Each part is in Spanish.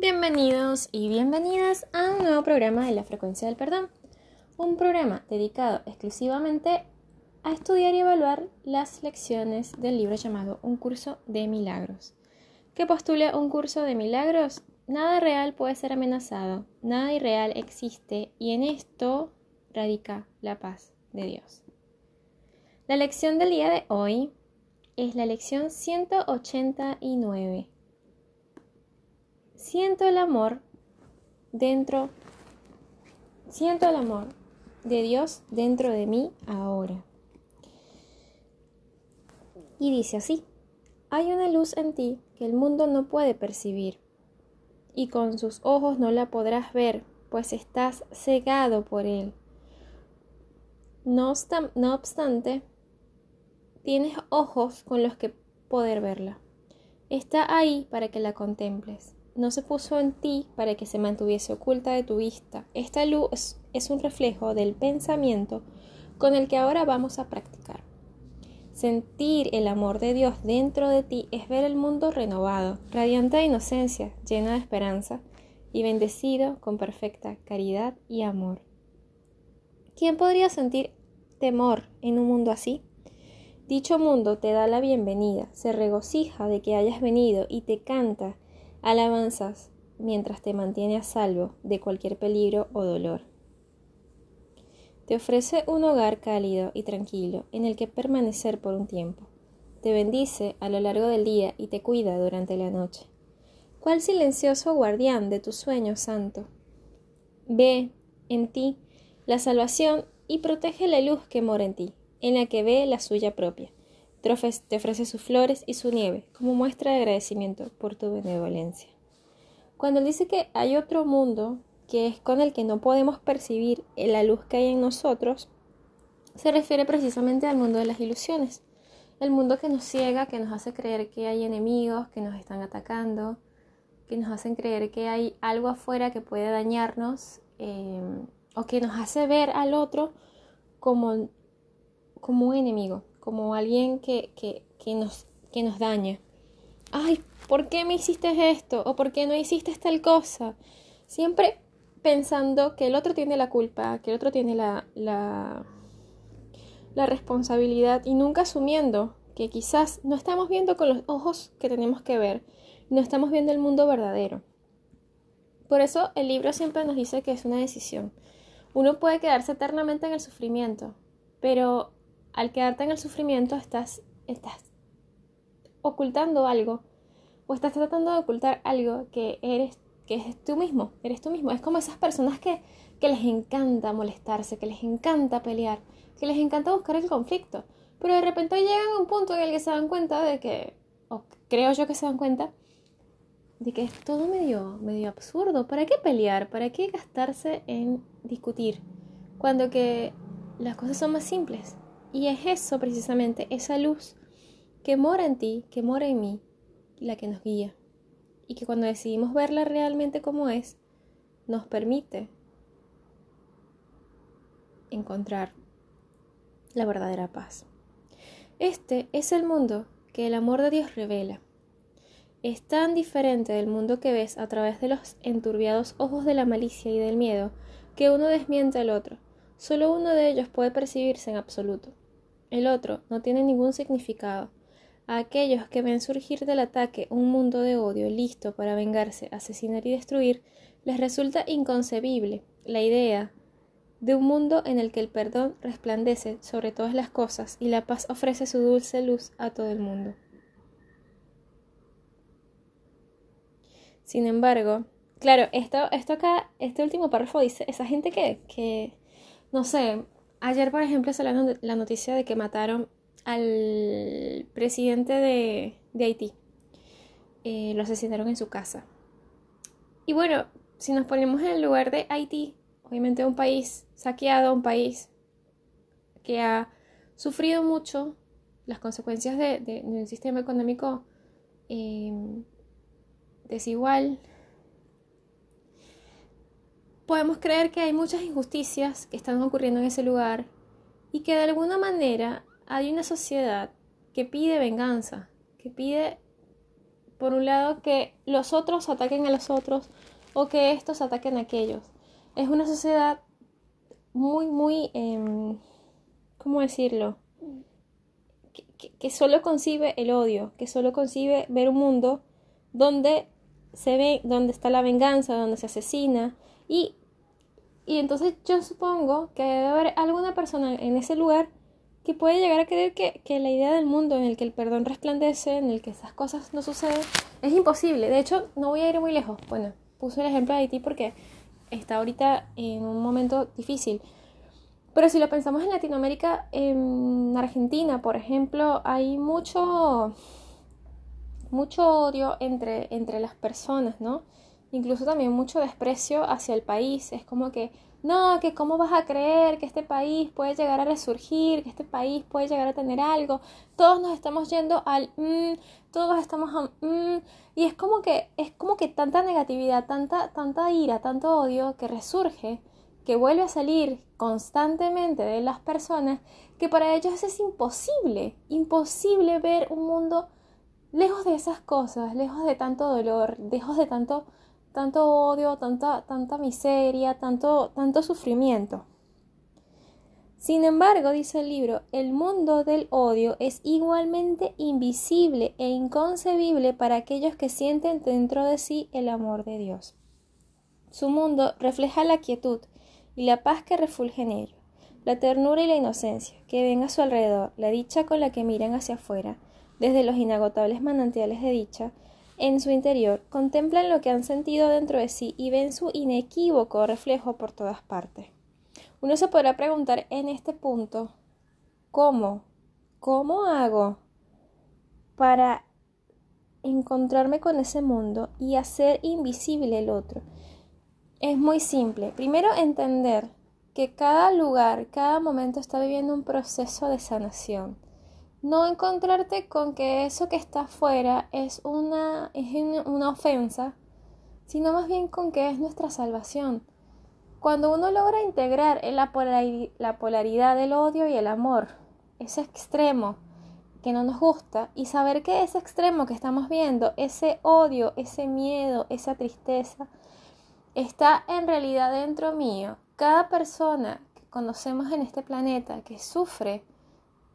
Bienvenidos y bienvenidas a un nuevo programa de la frecuencia del perdón, un programa dedicado exclusivamente a estudiar y evaluar las lecciones del libro llamado Un curso de milagros. ¿Qué postula un curso de milagros? Nada real puede ser amenazado, nada irreal existe y en esto radica la paz de Dios. La lección del día de hoy es la lección 189 siento el amor dentro, siento el amor de Dios dentro de mí ahora. Y dice así, hay una luz en ti que el mundo no puede percibir, y con sus ojos no la podrás ver, pues estás cegado por él. No, no obstante, tienes ojos con los que poder verla. Está ahí para que la contemples no se puso en ti para que se mantuviese oculta de tu vista. Esta luz es un reflejo del pensamiento con el que ahora vamos a practicar. Sentir el amor de Dios dentro de ti es ver el mundo renovado, radiante de inocencia, lleno de esperanza y bendecido con perfecta caridad y amor. ¿Quién podría sentir temor en un mundo así? Dicho mundo te da la bienvenida, se regocija de que hayas venido y te canta alabanzas mientras te mantiene a salvo de cualquier peligro o dolor. Te ofrece un hogar cálido y tranquilo en el que permanecer por un tiempo. Te bendice a lo largo del día y te cuida durante la noche. ¿Cuál silencioso guardián de tu sueño santo? Ve en ti la salvación y protege la luz que mora en ti, en la que ve la suya propia te ofrece sus flores y su nieve como muestra de agradecimiento por tu benevolencia. Cuando él dice que hay otro mundo que es con el que no podemos percibir la luz que hay en nosotros, se refiere precisamente al mundo de las ilusiones, el mundo que nos ciega, que nos hace creer que hay enemigos que nos están atacando, que nos hacen creer que hay algo afuera que puede dañarnos eh, o que nos hace ver al otro como, como un enemigo como alguien que, nos, que nos daña. Ay, ¿por qué me hiciste esto? ¿O por qué no hiciste tal cosa? Siempre pensando que el otro tiene la culpa, que el otro tiene la, la, la responsabilidad y nunca asumiendo que quizás no estamos viendo con los ojos que tenemos que ver, no estamos viendo el mundo verdadero. Por eso el libro siempre nos dice que es una decisión. Uno puede quedarse eternamente en el sufrimiento, pero al quedarte en el sufrimiento estás, estás ocultando algo o estás tratando de ocultar algo que eres que es tú mismo, eres tú mismo. Es como esas personas que, que les encanta molestarse, que les encanta pelear, que les encanta buscar el conflicto, pero de repente llegan a un punto en el que se dan cuenta de que, o creo yo que se dan cuenta, de que es todo medio, medio absurdo. ¿Para qué pelear? ¿Para qué gastarse en discutir? Cuando que las cosas son más simples. Y es eso precisamente, esa luz que mora en ti, que mora en mí, la que nos guía. Y que cuando decidimos verla realmente como es, nos permite encontrar la verdadera paz. Este es el mundo que el amor de Dios revela. Es tan diferente del mundo que ves a través de los enturbiados ojos de la malicia y del miedo que uno desmiente al otro Solo uno de ellos puede percibirse en absoluto. El otro no tiene ningún significado. A aquellos que ven surgir del ataque un mundo de odio listo para vengarse, asesinar y destruir, les resulta inconcebible la idea de un mundo en el que el perdón resplandece sobre todas las cosas y la paz ofrece su dulce luz a todo el mundo. Sin embargo, claro, esto, esto acá, este último párrafo dice, esa gente que, que no sé, ayer por ejemplo salió la noticia de que mataron al presidente de, Haití. Eh, lo asesinaron en su casa. Y bueno, si nos ponemos en el lugar de Haití, obviamente un país saqueado, un país que ha sufrido mucho las consecuencias de, un sistema económico eh, desigual, podemos creer que hay muchas injusticias que están ocurriendo en ese lugar y que de alguna manera hay una sociedad que pide venganza, que pide por un lado, que los otros ataquen a los otros o que estos ataquen a aquellos. Es una sociedad muy, muy, eh, ¿cómo decirlo? Que, que, solo concibe el odio, que solo concibe ver un mundo donde se ve, donde está la venganza, donde se asesina y, y entonces yo supongo que debe haber alguna persona en ese lugar que puede llegar a creer que, que, la idea del mundo en el que el perdón resplandece, en el que esas cosas no suceden, es imposible. De hecho, no voy a ir muy lejos. Bueno, puse el ejemplo de Haití porque está ahorita en un momento difícil. Pero si lo pensamos en Latinoamérica, en Argentina, por ejemplo, hay mucho, mucho odio entre, entre las personas, ¿no? Incluso también mucho desprecio hacia el país. Es como que, no, que cómo vas a creer que este país puede llegar a resurgir, que este país puede llegar a tener algo. Todos nos estamos yendo al mm, todos estamos a mm, y es como que es como que tanta negatividad, tanta tanta ira, tanto odio que resurge, que vuelve a salir constantemente de las personas, que para ellos es imposible, imposible ver un mundo lejos de esas cosas, lejos de tanto dolor, lejos de tanto tanto odio, tanta, tanta miseria, tanto, tanto sufrimiento. Sin embargo, dice el libro, el mundo del odio es igualmente invisible e inconcebible para aquellos que sienten dentro de sí el amor de Dios. Su mundo refleja la quietud y la paz que refulge en ello, la ternura y la inocencia que ven a su alrededor, la dicha con la que miran hacia afuera, desde los inagotables manantiales de dicha, en su interior, contemplan lo que han sentido dentro de sí y ven su inequívoco reflejo por todas partes. Uno se podrá preguntar en este punto, ¿cómo? ¿Cómo hago para encontrarme con ese mundo y hacer invisible el otro? Es muy simple. Primero entender que cada lugar, cada momento está viviendo un proceso de sanación no encontrarte con que eso que está afuera es una, es una ofensa, sino más bien con que es nuestra salvación. Cuando uno logra integrar en la, la polaridad del odio y el amor, ese extremo que no nos gusta, y saber que ese extremo que estamos viendo, ese odio, ese miedo, esa tristeza, está en realidad dentro mío. Cada persona que conocemos en este planeta que sufre,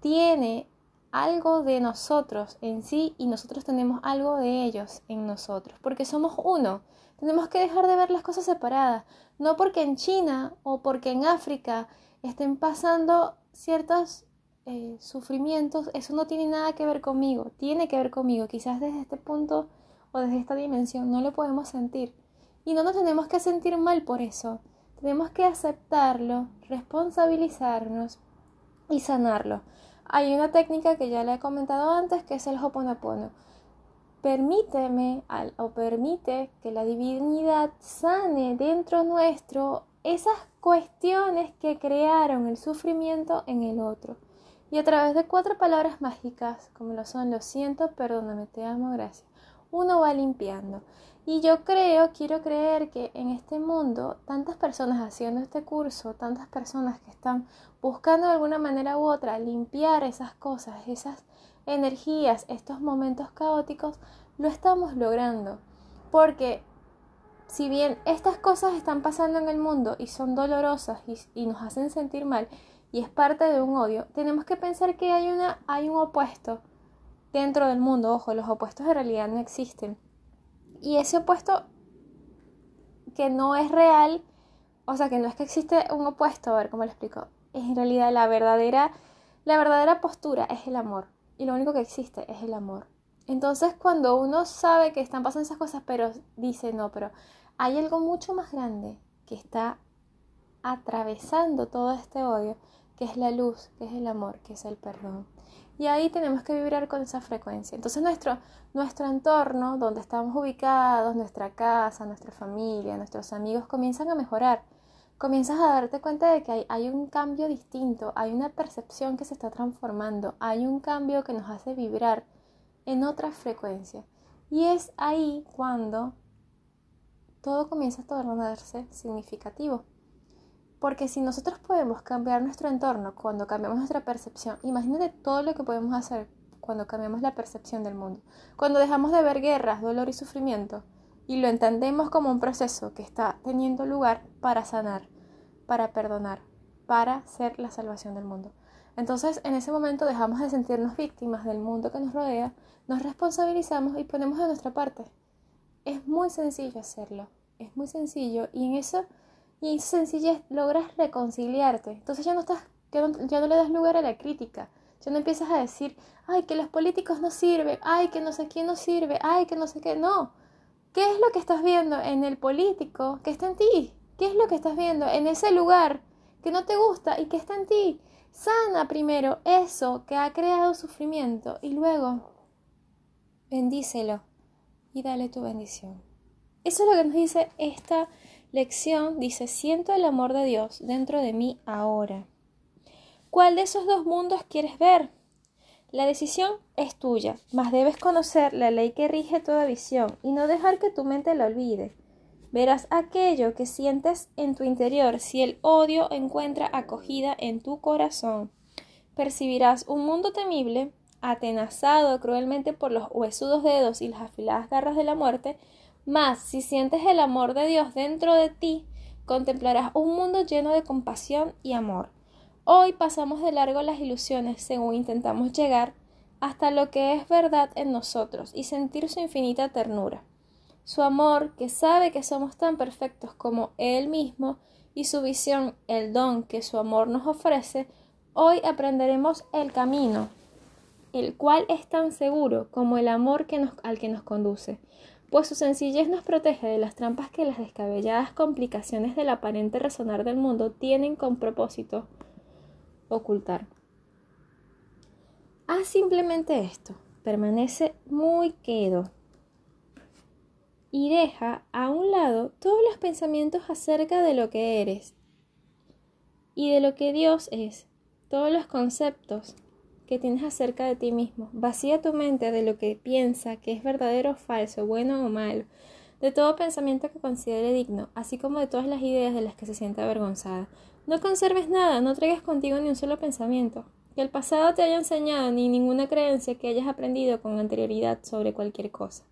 tiene algo de nosotros en sí y nosotros tenemos algo de ellos en nosotros, porque somos uno. Tenemos que dejar de ver las cosas separadas, no porque en China o porque en África estén pasando ciertos eh, sufrimientos, eso no tiene nada que ver conmigo, tiene que ver conmigo, quizás desde este punto o desde esta dimensión no lo podemos sentir y no nos tenemos que sentir mal por eso, tenemos que aceptarlo, responsabilizarnos y sanarlo. Hay una técnica que ya le he comentado antes que es el Hoponopono. Permíteme o permite que la divinidad sane dentro nuestro esas cuestiones que crearon el sufrimiento en el otro. Y a través de cuatro palabras mágicas, como lo son lo siento, perdóname, te amo, gracias, uno va limpiando. Y yo creo, quiero creer que en este mundo, tantas personas haciendo este curso, tantas personas que están buscando de alguna manera u otra limpiar esas cosas, esas energías, estos momentos caóticos, lo estamos logrando. Porque si bien estas cosas están pasando en el mundo y son dolorosas y, nos hacen sentir mal y es parte de un odio, tenemos que pensar que hay, una, hay un opuesto dentro del mundo. Ojo, los opuestos en realidad no existen y ese opuesto que no es real, o sea, que no es que existe un opuesto, a ver cómo lo explico, es en realidad la verdadera, la verdadera postura es el amor. Y lo único que existe es el amor. Entonces, cuando uno sabe que están pasando esas cosas, pero dice, no, pero hay algo mucho más grande que está atravesando todo este odio, que es la luz, que es el amor, que es el perdón. Y ahí tenemos que vibrar con esa frecuencia. Entonces nuestro, nuestro entorno, donde estamos ubicados, nuestra casa, nuestra familia, nuestros amigos, comienzan a mejorar. Comienzas a darte cuenta de que hay, hay un cambio distinto, hay una percepción que se está transformando, hay un cambio que nos hace vibrar en otra frecuencia. Y es ahí cuando todo comienza a tornarse significativo. Porque si nosotros podemos cambiar nuestro entorno cuando cambiamos nuestra percepción, imagínate todo lo que podemos hacer cuando cambiamos la percepción del mundo. Cuando dejamos de ver guerras, dolor y sufrimiento y lo entendemos como un proceso que está teniendo lugar para sanar, para perdonar, para ser la salvación del mundo. Entonces, en ese momento dejamos de sentirnos víctimas del mundo que nos rodea, nos responsabilizamos y ponemos de nuestra parte. Es muy sencillo hacerlo, es muy sencillo y en eso y en sencillez logras reconciliarte. Entonces ya no estás ya no, le das lugar a la crítica. Ya no empiezas a decir, ay, que los políticos no sirven, ay, que no sé quién no sirve, ay, que no sé qué. No. ¿Qué es lo que estás viendo en el político que está en ti? ¿Qué es lo que estás viendo en ese lugar que no te gusta y que está en ti? Sana primero eso que ha creado sufrimiento y luego bendícelo y dale tu bendición. Eso es lo que nos dice esta lección. Dice, siento el amor de Dios dentro de mí ahora. ¿Cuál de esos dos mundos quieres ver? La decisión es tuya, mas debes conocer la ley que rige toda visión y no dejar que tu mente la olvide. Verás aquello que sientes en tu interior si el odio encuentra acogida en tu corazón. Percibirás un mundo temible, atenazado cruelmente por los huesudos dedos y las afiladas garras de la muerte, mas si sientes el amor de Dios dentro de ti, contemplarás un mundo lleno de compasión y amor. Hoy pasamos de largo las ilusiones según intentamos llegar hasta lo que es verdad en nosotros y sentir su infinita ternura. Su amor, que sabe que somos tan perfectos como Él mismo, y su visión, el don que su amor nos ofrece, hoy aprenderemos el camino, el cual es tan seguro como el amor al que nos conduce, pues su sencillez nos protege de las trampas que las descabelladas complicaciones del aparente resonar del mundo tienen con propósito ocultar. Haz simplemente esto, permanece muy quedo y deja a un lado todos los pensamientos acerca de lo que eres y de lo que Dios es, todos los conceptos que tienes acerca de ti mismo. Vacía tu mente de lo que piensa que es verdadero o falso, bueno o malo, de todo pensamiento que considere digno, así como de todas las ideas de las que se sienta avergonzada. No conserves nada, no traigas contigo ni un solo pensamiento. Que el pasado te haya enseñado ni ninguna creencia que hayas aprendido con anterioridad sobre cualquier cosa.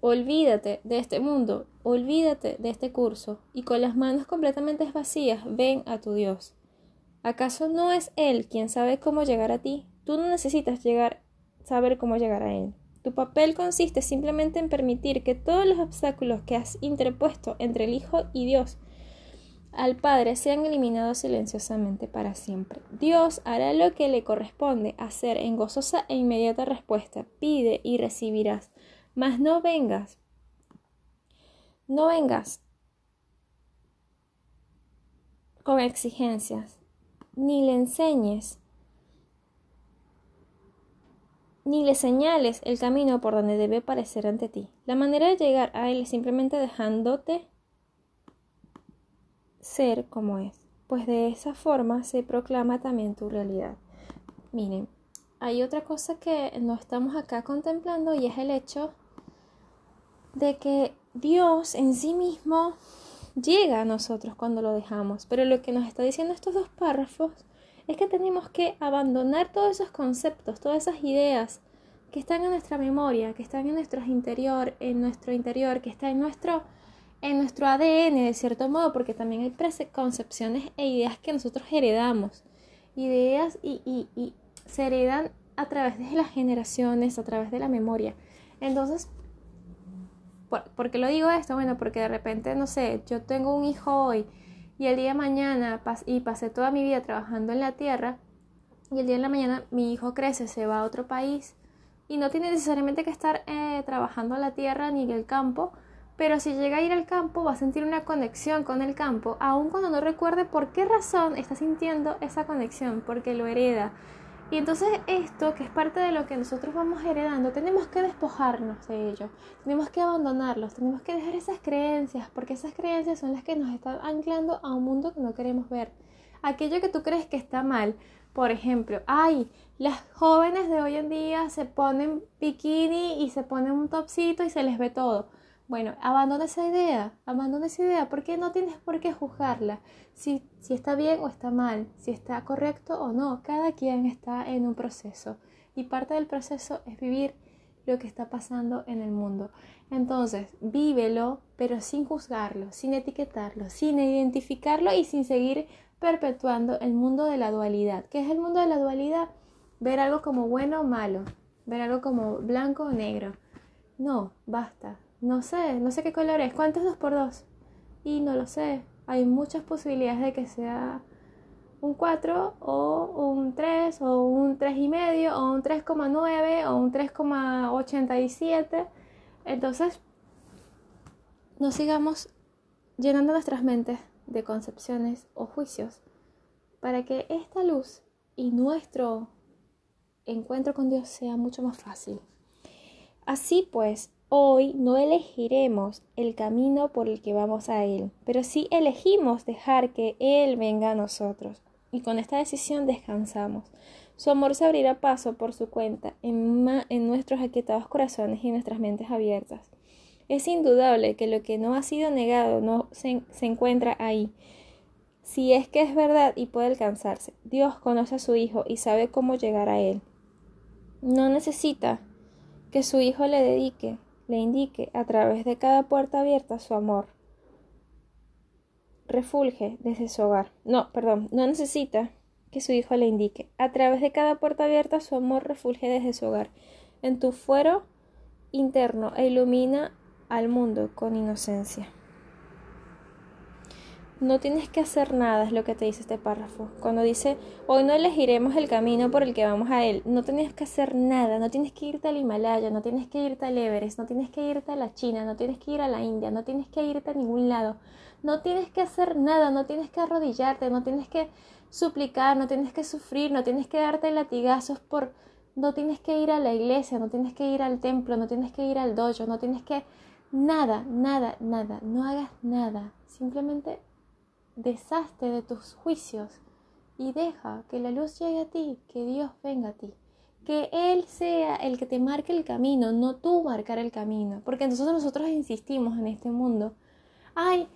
Olvídate de este mundo, olvídate de este curso, y con las manos completamente vacías ven a tu Dios. ¿Acaso no es Él quien sabe cómo llegar a ti? Tú no necesitas llegar, saber cómo llegar a Él. Tu papel consiste simplemente en permitir que todos los obstáculos que has interpuesto entre el Hijo y Dios al Padre sean eliminados silenciosamente para siempre. Dios hará lo que le corresponde hacer en gozosa e inmediata respuesta. Pide y recibirás. Mas no vengas. No vengas con exigencias, ni le enseñes, ni le señales el camino por donde debe parecer ante ti. La manera de llegar a Él es simplemente dejándote ser como es, pues de esa forma se proclama también tu realidad. Miren, hay otra cosa que no estamos acá contemplando y es el hecho de que Dios en sí mismo llega a nosotros cuando lo dejamos, pero lo que nos está diciendo estos dos párrafos es que tenemos que abandonar todos esos conceptos, todas esas ideas que están en nuestra memoria, que están en nuestro interior, en nuestro interior, que están en nuestro en nuestro ADN de cierto modo, porque también hay preconcepciones e ideas que nosotros heredamos. Ideas y, y, se heredan a través de las generaciones, a través de la memoria. Entonces, ¿por, qué lo digo esto? Bueno, porque de repente, no sé, yo tengo un hijo hoy y el día de mañana y pasé toda mi vida trabajando en la tierra y el día de la mañana mi hijo crece, se va a otro país y no tiene necesariamente que estar eh, trabajando en la tierra ni en el campo pero si llega a ir al campo va a sentir una conexión con el campo, aun cuando no recuerde por qué razón está sintiendo esa conexión, porque lo hereda. Y entonces esto, que es parte de lo que nosotros vamos heredando, tenemos que despojarnos de ello, tenemos que abandonarlos, tenemos que dejar esas creencias, porque esas creencias son las que nos están anclando a un mundo que no queremos ver. Aquello que tú crees que está mal, por ejemplo, ay, las jóvenes de hoy en día se ponen bikini y se ponen un topsito y se les ve todo bueno, abandona esa idea, abandona esa idea, porque no tienes por qué juzgarla, si, si está bien o está mal, si está correcto o no, cada quien está en un proceso. y parte del proceso es vivir lo que está pasando en el mundo. Entonces, vívelo, pero sin juzgarlo, sin etiquetarlo, sin identificarlo y sin seguir perpetuando el mundo de la dualidad. ¿Qué es el mundo de la dualidad? Ver algo como bueno o malo, ver algo como blanco o negro. No, basta. No sé, no sé qué color es. ¿Cuánto es 2 por 2? Y no lo sé. Hay muchas posibilidades de que sea un 4 o un 3 o un 3,5 o un 3,9 o un 3,87. Entonces, no sigamos llenando nuestras mentes de concepciones o juicios para que esta luz y nuestro encuentro con Dios sea mucho más fácil. Así pues, hoy no elegiremos el camino por el que vamos a Él, pero sí elegimos dejar que Él venga a nosotros y con esta decisión descansamos. Su amor se abrirá paso por su cuenta en, nuestros aquietados corazones y nuestras mentes abiertas. Es indudable que lo que no ha sido negado no se, se encuentra ahí. Si es que es verdad y puede alcanzarse, Dios conoce a su Hijo y sabe cómo llegar a Él. No necesita que su Hijo le dedique, le indique a través de cada puerta abierta su amor refulge desde su hogar. No, perdón, no necesita que su hijo le indique. A través de cada puerta abierta su amor refulge desde su hogar. En tu fuero interno e ilumina al mundo con inocencia. No tienes que hacer nada, es lo que te dice este párrafo. Cuando dice, hoy no elegiremos el camino por el que vamos a él, no tienes que hacer nada, no tienes que irte al Himalaya, no tienes que irte al Everest, no tienes que irte a la China, no tienes que ir a la India, no tienes que irte a ningún lado. No tienes que hacer nada, no tienes que arrodillarte, no tienes que suplicar, no tienes que sufrir, no tienes que darte latigazos por... No tienes que ir a la iglesia, no tienes que ir al templo, no tienes que ir al dojo, no tienes que... Nada, nada, nada, no hagas nada. Simplemente deshazte de tus juicios y deja que la luz llegue a ti, que Dios venga a ti. Que Él sea el que te marque el camino, no tú marcar el camino. Porque entonces nosotros insistimos en este mundo. Ay,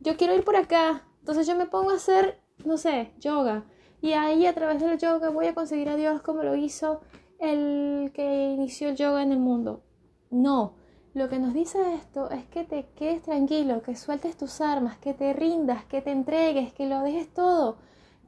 yo quiero ir por acá, entonces yo me pongo a hacer, no sé, yoga. Y ahí a través del yoga voy a conseguir a Dios como lo hizo el que inició el yoga en el mundo. No, lo que nos dice esto es que te quedes tranquilo, que sueltes tus armas, que te rindas, que te entregues, que lo dejes todo,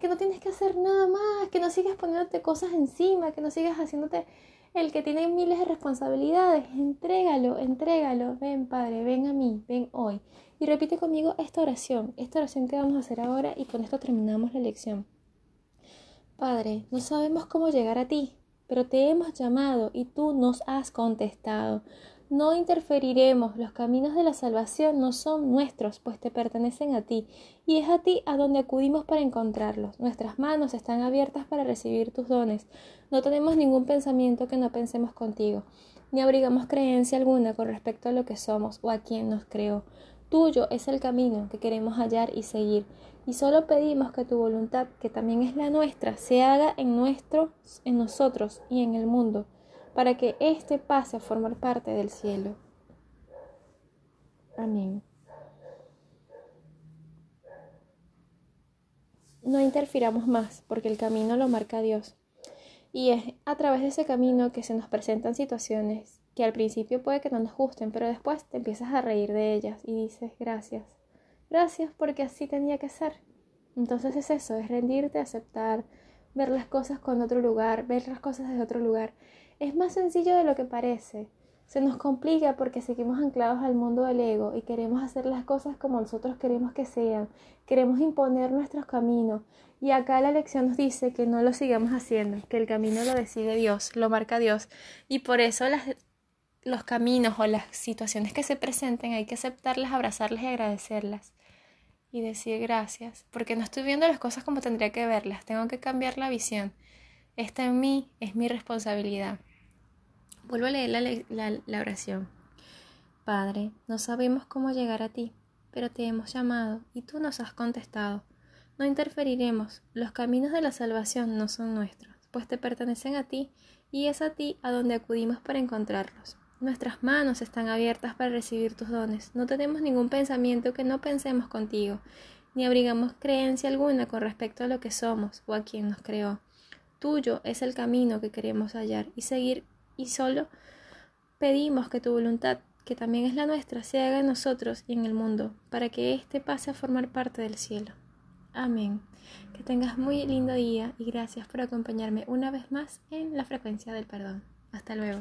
que no tienes que hacer nada más, que no sigas poniéndote cosas encima, que no sigas haciéndote el que tiene miles de responsabilidades. Entrégalo, entrégalo. Ven, Padre, ven a mí, ven hoy. Y repite conmigo esta oración, esta oración que vamos a hacer ahora y con esto terminamos la lección. Padre, no sabemos cómo llegar a ti, pero te hemos llamado y tú nos has contestado. No interferiremos, los caminos de la salvación no son nuestros, pues te pertenecen a ti, y es a ti a donde acudimos para encontrarlos. Nuestras manos están abiertas para recibir tus dones. No tenemos ningún pensamiento que no pensemos contigo, ni abrigamos creencia alguna con respecto a lo que somos o a quien nos creó. Tuyo es el camino que queremos hallar y seguir, y solo pedimos que tu voluntad, que también es la nuestra, se haga en nuestros, en nosotros y en el mundo, para que éste pase a formar parte del cielo. Amén. No interfiramos más, porque el camino lo marca Dios. Y es a través de ese camino que se nos presentan situaciones que al principio puede que no nos gusten, pero después te empiezas a reír de ellas y dices gracias. Gracias porque así tenía que ser. Entonces es eso, es rendirte, aceptar, ver las cosas con otro lugar, ver las cosas desde otro lugar. Es más sencillo de lo que parece. Se nos complica porque seguimos anclados al mundo del ego y queremos hacer las cosas como nosotros queremos que sean. Queremos imponer nuestros caminos. Y acá la lección nos dice que no lo sigamos haciendo, que el camino lo decide Dios, lo marca Dios. Y por eso las los caminos o las situaciones que se presenten hay que aceptarlas, abrazarlas y agradecerlas. Y decir gracias, porque no estoy viendo las cosas como tendría que verlas, tengo que cambiar la visión. Esta en mí es mi responsabilidad. Vuelvo a leer la, la oración. Padre, no sabemos cómo llegar a ti, pero te hemos llamado y tú nos has contestado. No interferiremos, los caminos de la salvación no son nuestros, pues te pertenecen a ti y es a ti a donde acudimos para encontrarlos. Nuestras manos están abiertas para recibir tus dones. No tenemos ningún pensamiento que no pensemos contigo, ni abrigamos creencia alguna con respecto a lo que somos o a quien nos creó. tuyo es el camino que queremos hallar y seguir y solo pedimos que tu voluntad, que también es la nuestra, se haga en nosotros y en el mundo, para que éste pase a formar parte del cielo. Amén. Que tengas muy lindo día y gracias por acompañarme una vez más en la frecuencia del perdón. Hasta luego.